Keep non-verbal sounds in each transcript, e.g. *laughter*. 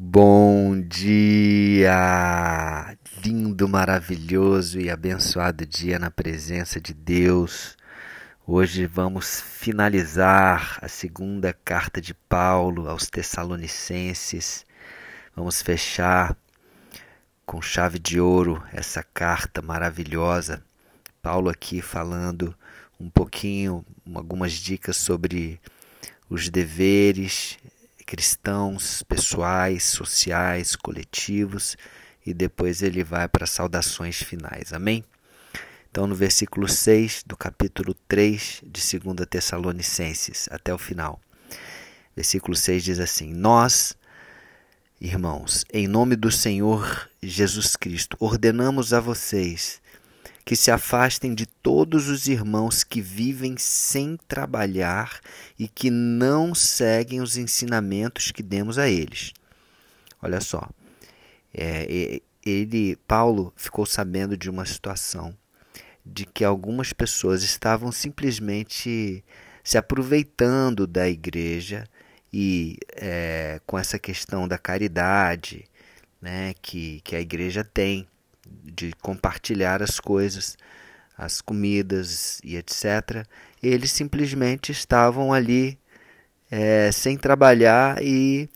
Bom dia! Lindo, maravilhoso e abençoado dia na presença de Deus. Hoje vamos finalizar a segunda carta de Paulo aos Tessalonicenses. Vamos fechar com chave de ouro essa carta maravilhosa. Paulo aqui falando um pouquinho, algumas dicas sobre os deveres cristãos, pessoais, sociais, coletivos, e depois ele vai para saudações finais. Amém? Então, no versículo 6 do capítulo 3 de 2 Tessalonicenses, até o final. Versículo 6 diz assim: Nós, irmãos, em nome do Senhor Jesus Cristo, ordenamos a vocês que se afastem de todos os irmãos que vivem sem trabalhar e que não seguem os ensinamentos que demos a eles. Olha só, é, ele, Paulo, ficou sabendo de uma situação de que algumas pessoas estavam simplesmente se aproveitando da igreja e é, com essa questão da caridade né, que, que a igreja tem de compartilhar as coisas, as comidas e etc. Eles simplesmente estavam ali é, sem trabalhar e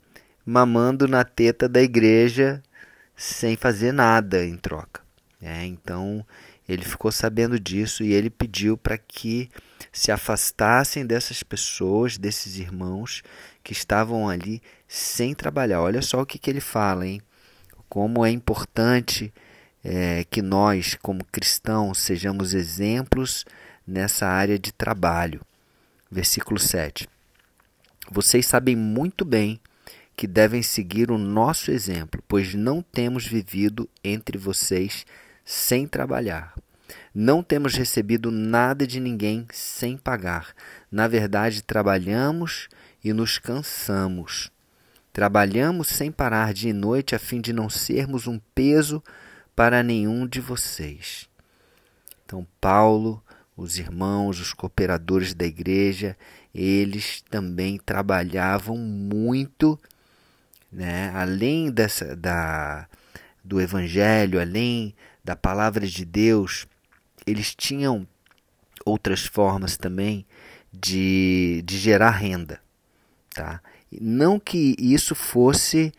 mamando na teta da igreja sem fazer nada em troca. É, então ele ficou sabendo disso e ele pediu para que se afastassem dessas pessoas, desses irmãos que estavam ali sem trabalhar. Olha só o que, que ele fala, hein? Como é importante é, que nós, como cristãos, sejamos exemplos nessa área de trabalho. Versículo 7. Vocês sabem muito bem que devem seguir o nosso exemplo, pois não temos vivido entre vocês sem trabalhar. Não temos recebido nada de ninguém sem pagar. Na verdade, trabalhamos e nos cansamos. Trabalhamos sem parar dia e noite a fim de não sermos um peso para nenhum de vocês. Então, Paulo, os irmãos, os cooperadores da igreja, eles também trabalhavam muito, né? além dessa, da, do evangelho, além da palavra de Deus, eles tinham outras formas também de, de gerar renda. Tá? Não que isso fosse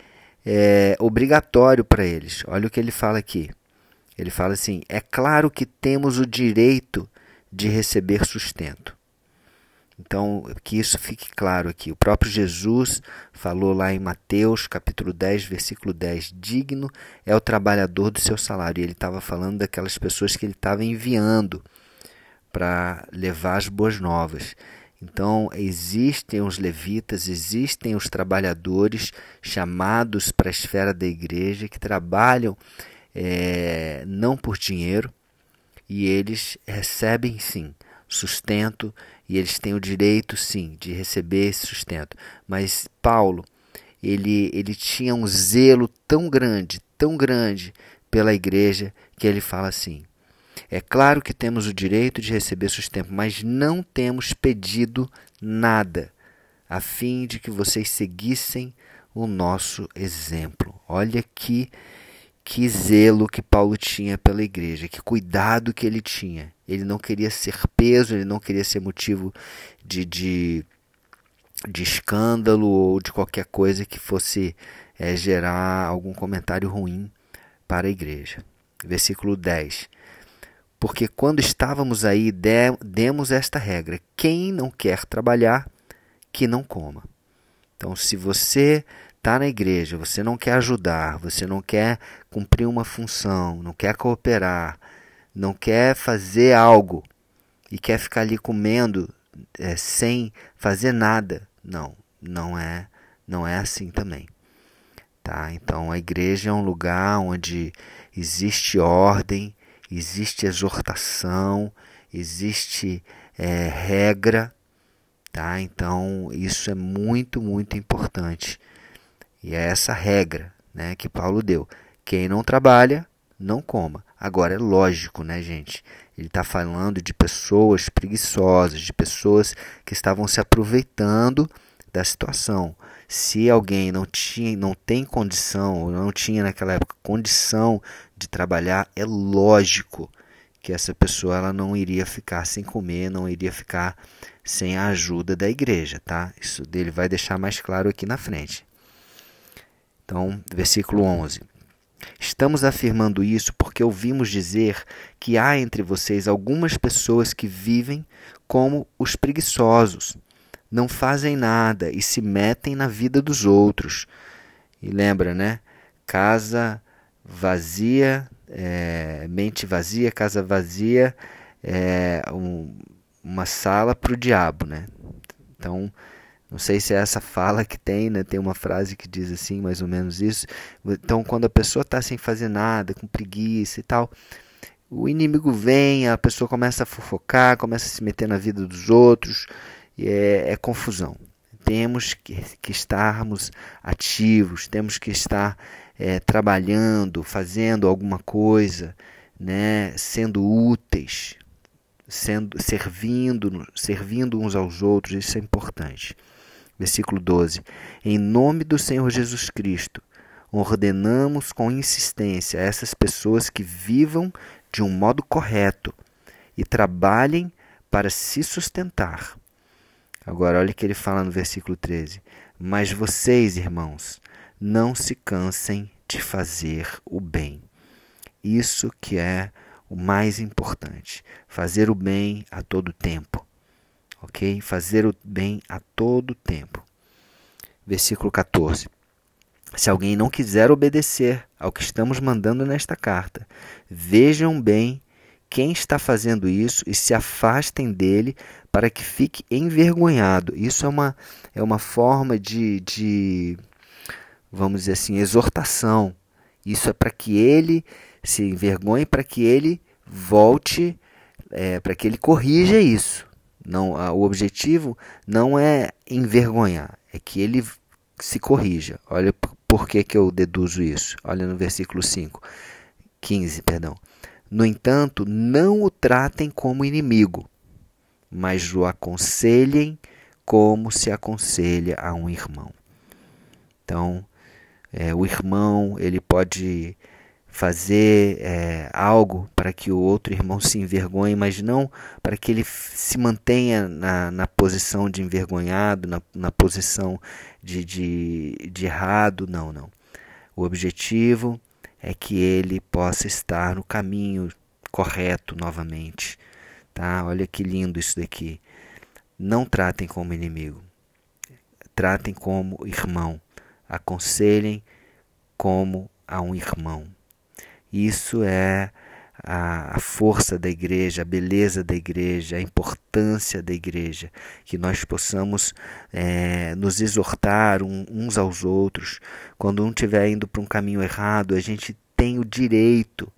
é, obrigatório para eles. Olha o que ele fala aqui. Ele fala assim: é claro que temos o direito de receber sustento. Então, que isso fique claro aqui. O próprio Jesus falou lá em Mateus, capítulo 10, versículo 10: Digno é o trabalhador do seu salário. E ele estava falando daquelas pessoas que ele estava enviando para levar as boas novas. Então, existem os levitas, existem os trabalhadores chamados para a esfera da igreja que trabalham é, não por dinheiro e eles recebem sim sustento e eles têm o direito sim de receber esse sustento. Mas Paulo, ele, ele tinha um zelo tão grande, tão grande pela igreja que ele fala assim: é claro que temos o direito de receber sustento, mas não temos pedido nada, a fim de que vocês seguissem o nosso exemplo. Olha que que zelo que Paulo tinha pela igreja, que cuidado que ele tinha. Ele não queria ser peso, ele não queria ser motivo de, de, de escândalo ou de qualquer coisa que fosse é, gerar algum comentário ruim para a igreja. Versículo 10 porque quando estávamos aí demos esta regra: quem não quer trabalhar, que não coma. Então, se você está na igreja, você não quer ajudar, você não quer cumprir uma função, não quer cooperar, não quer fazer algo e quer ficar ali comendo é, sem fazer nada, não, não é, não é assim também. Tá? Então, a igreja é um lugar onde existe ordem, existe exortação, existe é, regra, tá? Então isso é muito, muito importante. E é essa regra né, que Paulo deu. Quem não trabalha, não coma. Agora é lógico, né, gente? Ele está falando de pessoas preguiçosas, de pessoas que estavam se aproveitando da situação. Se alguém não tinha, não tem condição, ou não tinha naquela época condição de trabalhar, é lógico que essa pessoa ela não iria ficar sem comer, não iria ficar sem a ajuda da igreja, tá? Isso dele vai deixar mais claro aqui na frente. Então, versículo 11. Estamos afirmando isso porque ouvimos dizer que há entre vocês algumas pessoas que vivem como os preguiçosos, não fazem nada e se metem na vida dos outros. E lembra, né? Casa vazia, é, mente vazia, casa vazia, é um, uma sala para o diabo, né? Então, não sei se é essa fala que tem, né? Tem uma frase que diz assim, mais ou menos isso. Então, quando a pessoa está sem fazer nada, com preguiça e tal, o inimigo vem, a pessoa começa a fofocar, começa a se meter na vida dos outros, é, é confusão. Temos que, que, estarmos ativos, temos que estar é, trabalhando, fazendo alguma coisa, né? sendo úteis, sendo servindo, servindo uns aos outros, isso é importante. Versículo 12. Em nome do Senhor Jesus Cristo, ordenamos com insistência a essas pessoas que vivam de um modo correto e trabalhem para se sustentar. Agora, olha o que ele fala no versículo 13. Mas vocês, irmãos, não se cansem de fazer o bem. Isso que é o mais importante. Fazer o bem a todo tempo ok? Fazer o bem a todo tempo. Versículo 14. Se alguém não quiser obedecer ao que estamos mandando nesta carta, vejam bem quem está fazendo isso e se afastem dele para que fique envergonhado. Isso é uma, é uma forma de, de, vamos dizer assim, exortação. Isso é para que ele se envergonhe, para que ele volte, é, para que ele corrija isso. Não, a, o objetivo não é envergonhar, é que ele se corrija. Olha por que, que eu deduzo isso. Olha no versículo 5, 15, perdão. No entanto, não o tratem como inimigo, mas o aconselhem como se aconselha a um irmão. Então, é, o irmão ele pode fazer é, algo para que o outro irmão se envergonhe, mas não para que ele se mantenha na, na posição de envergonhado, na, na posição de, de, de errado. Não, não. O objetivo é que ele possa estar no caminho correto novamente. Tá? Olha que lindo isso daqui. Não tratem como inimigo, tratem como irmão, aconselhem como a um irmão. Isso é a, força da igreja, a beleza da igreja, a importância da igreja, que nós possamos é, nos exortar uns aos outros. Quando um estiver indo para um caminho errado, a gente tem o direito,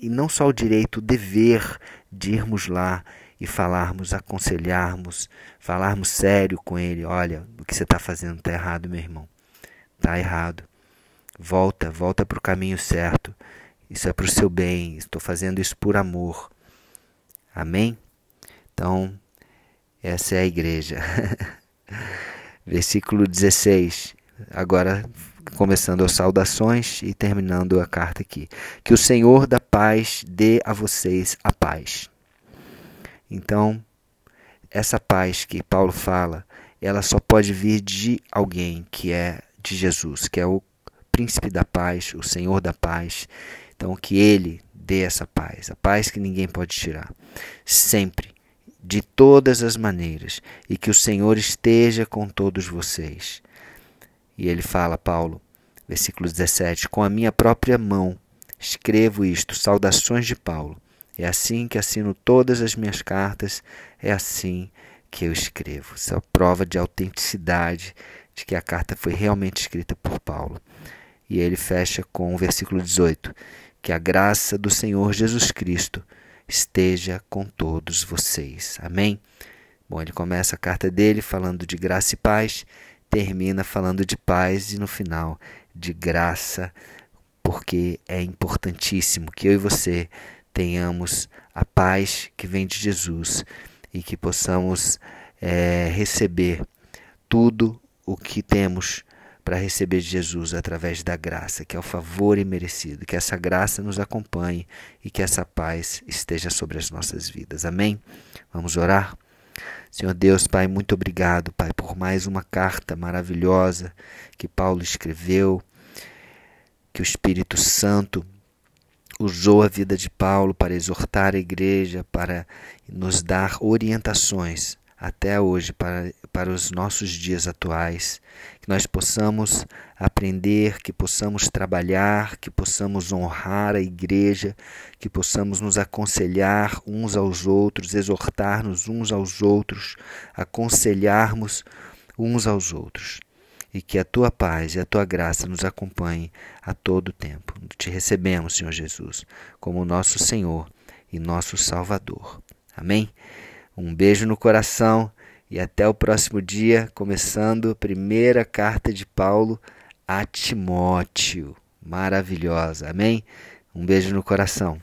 e não só o direito, o dever de irmos lá e falarmos, aconselharmos, falarmos sério com ele. Olha, o que você está fazendo está errado, meu irmão. Está errado. Volta, volta para o caminho certo. Isso é para o seu bem. Estou fazendo isso por amor. Amém? Então, essa é a igreja. *laughs* Versículo 16. Agora, começando as saudações e terminando a carta aqui. Que o Senhor da paz dê a vocês a paz. Então, essa paz que Paulo fala, ela só pode vir de alguém que é de Jesus, que é o príncipe da paz, o Senhor da paz. Então, que Ele dê essa paz, a paz que ninguém pode tirar, sempre, de todas as maneiras, e que o Senhor esteja com todos vocês. E ele fala, Paulo, versículo 17: Com a minha própria mão escrevo isto, saudações de Paulo. É assim que assino todas as minhas cartas, é assim que eu escrevo. Isso é prova de autenticidade de que a carta foi realmente escrita por Paulo. E ele fecha com o versículo 18: Que a graça do Senhor Jesus Cristo esteja com todos vocês. Amém? Bom, ele começa a carta dele falando de graça e paz, termina falando de paz e no final de graça, porque é importantíssimo que eu e você tenhamos a paz que vem de Jesus e que possamos é, receber tudo o que temos para receber Jesus através da graça, que é o favor imerecido. Que essa graça nos acompanhe e que essa paz esteja sobre as nossas vidas. Amém? Vamos orar? Senhor Deus, Pai, muito obrigado, Pai, por mais uma carta maravilhosa que Paulo escreveu, que o Espírito Santo usou a vida de Paulo para exortar a igreja, para nos dar orientações até hoje para, para os nossos dias atuais, que nós possamos aprender, que possamos trabalhar, que possamos honrar a igreja, que possamos nos aconselhar uns aos outros, exortar-nos uns aos outros, aconselharmos uns aos outros. E que a tua paz e a tua graça nos acompanhe a todo tempo. Te recebemos, Senhor Jesus, como nosso Senhor e nosso Salvador. Amém? Um beijo no coração e até o próximo dia, começando a primeira carta de Paulo a Timóteo. Maravilhosa, amém? Um beijo no coração.